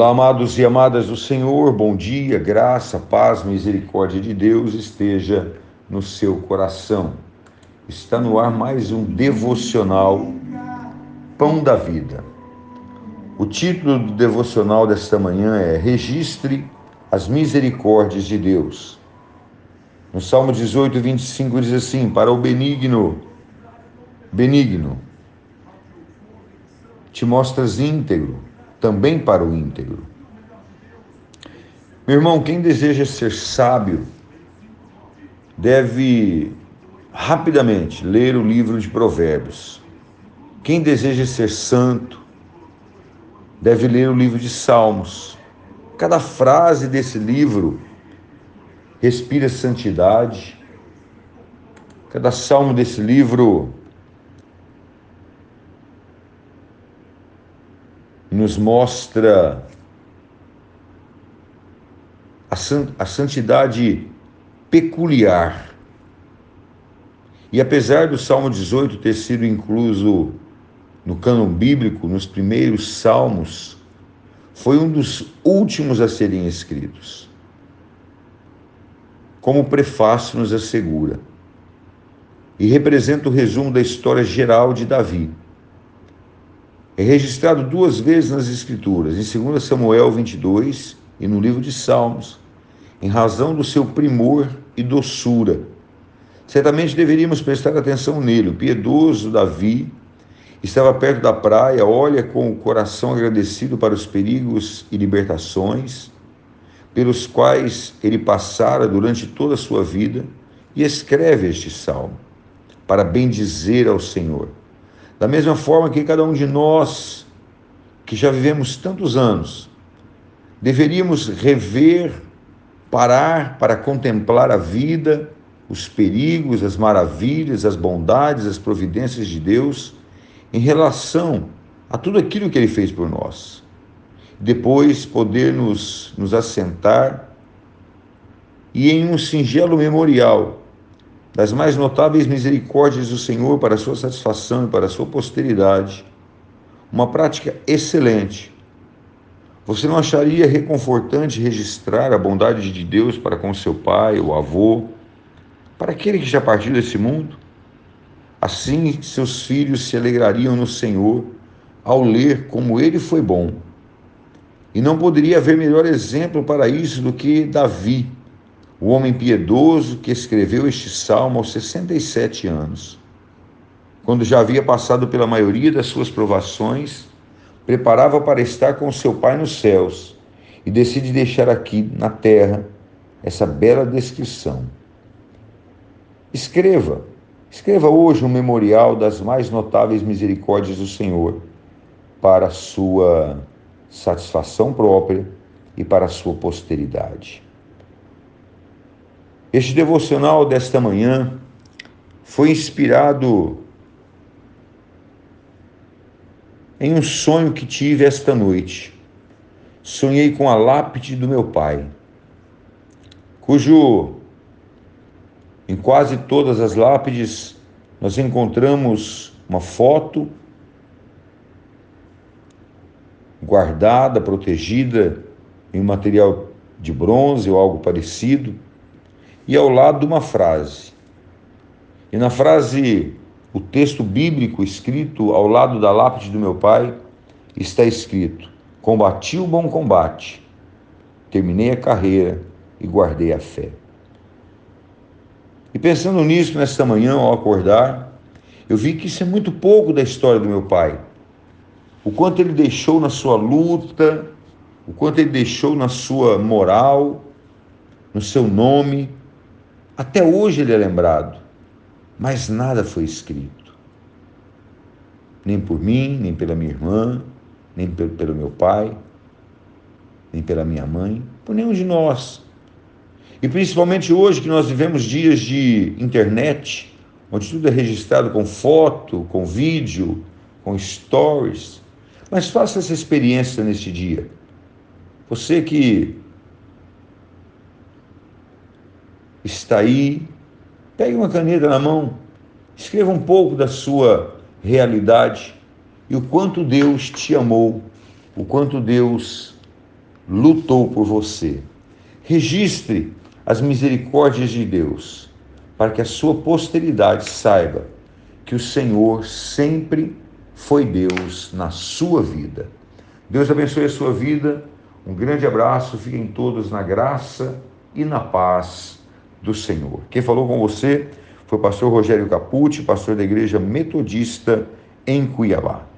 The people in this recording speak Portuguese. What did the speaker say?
Olá, amados e amadas do Senhor, bom dia, graça, paz, misericórdia de Deus esteja no seu coração. Está no ar mais um devocional Pão da Vida. O título do devocional desta manhã é Registre as misericórdias de Deus. No Salmo 18, 25 diz assim: Para o benigno, benigno, te mostras íntegro também para o íntegro. Meu irmão, quem deseja ser sábio deve rapidamente ler o livro de Provérbios. Quem deseja ser santo deve ler o livro de Salmos. Cada frase desse livro respira santidade. Cada salmo desse livro nos mostra a santidade peculiar. E apesar do Salmo 18 ter sido incluso no cânon bíblico, nos primeiros salmos, foi um dos últimos a serem escritos. Como o prefácio nos assegura. E representa o resumo da história geral de Davi é registrado duas vezes nas Escrituras, em 2 Samuel 22 e no livro de Salmos, em razão do seu primor e doçura. Certamente deveríamos prestar atenção nele. O piedoso Davi estava perto da praia, olha com o coração agradecido para os perigos e libertações pelos quais ele passara durante toda a sua vida e escreve este salmo para bendizer ao Senhor. Da mesma forma que cada um de nós, que já vivemos tantos anos, deveríamos rever, parar para contemplar a vida, os perigos, as maravilhas, as bondades, as providências de Deus em relação a tudo aquilo que Ele fez por nós. Depois poder nos, nos assentar e em um singelo memorial das mais notáveis misericórdias do Senhor para a sua satisfação e para a sua posteridade. Uma prática excelente. Você não acharia reconfortante registrar a bondade de Deus para com seu pai ou avô, para aquele que já partiu desse mundo? Assim, seus filhos se alegrariam no Senhor ao ler como ele foi bom. E não poderia haver melhor exemplo para isso do que Davi o homem piedoso que escreveu este salmo aos 67 anos, quando já havia passado pela maioria das suas provações, preparava para estar com seu Pai nos céus e decide deixar aqui na terra essa bela descrição. Escreva, escreva hoje um memorial das mais notáveis misericórdias do Senhor para sua satisfação própria e para sua posteridade. Este devocional desta manhã foi inspirado em um sonho que tive esta noite. Sonhei com a lápide do meu pai, cujo em quase todas as lápides nós encontramos uma foto guardada, protegida em um material de bronze ou algo parecido e ao lado uma frase. E na frase, o texto bíblico escrito ao lado da lápide do meu pai, está escrito: Combati o bom combate, terminei a carreira e guardei a fé. E pensando nisso nesta manhã, ao acordar, eu vi que isso é muito pouco da história do meu pai. O quanto ele deixou na sua luta, o quanto ele deixou na sua moral, no seu nome, até hoje ele é lembrado, mas nada foi escrito. Nem por mim, nem pela minha irmã, nem pelo meu pai, nem pela minha mãe, por nenhum de nós. E principalmente hoje que nós vivemos dias de internet, onde tudo é registrado com foto, com vídeo, com stories. Mas faça essa experiência neste dia. Você que está aí. Pegue uma caneta na mão, escreva um pouco da sua realidade e o quanto Deus te amou, o quanto Deus lutou por você. Registre as misericórdias de Deus, para que a sua posteridade saiba que o Senhor sempre foi Deus na sua vida. Deus abençoe a sua vida. Um grande abraço. Fiquem todos na graça e na paz do Senhor. Quem falou com você foi o pastor Rogério Capucci, pastor da Igreja Metodista em Cuiabá.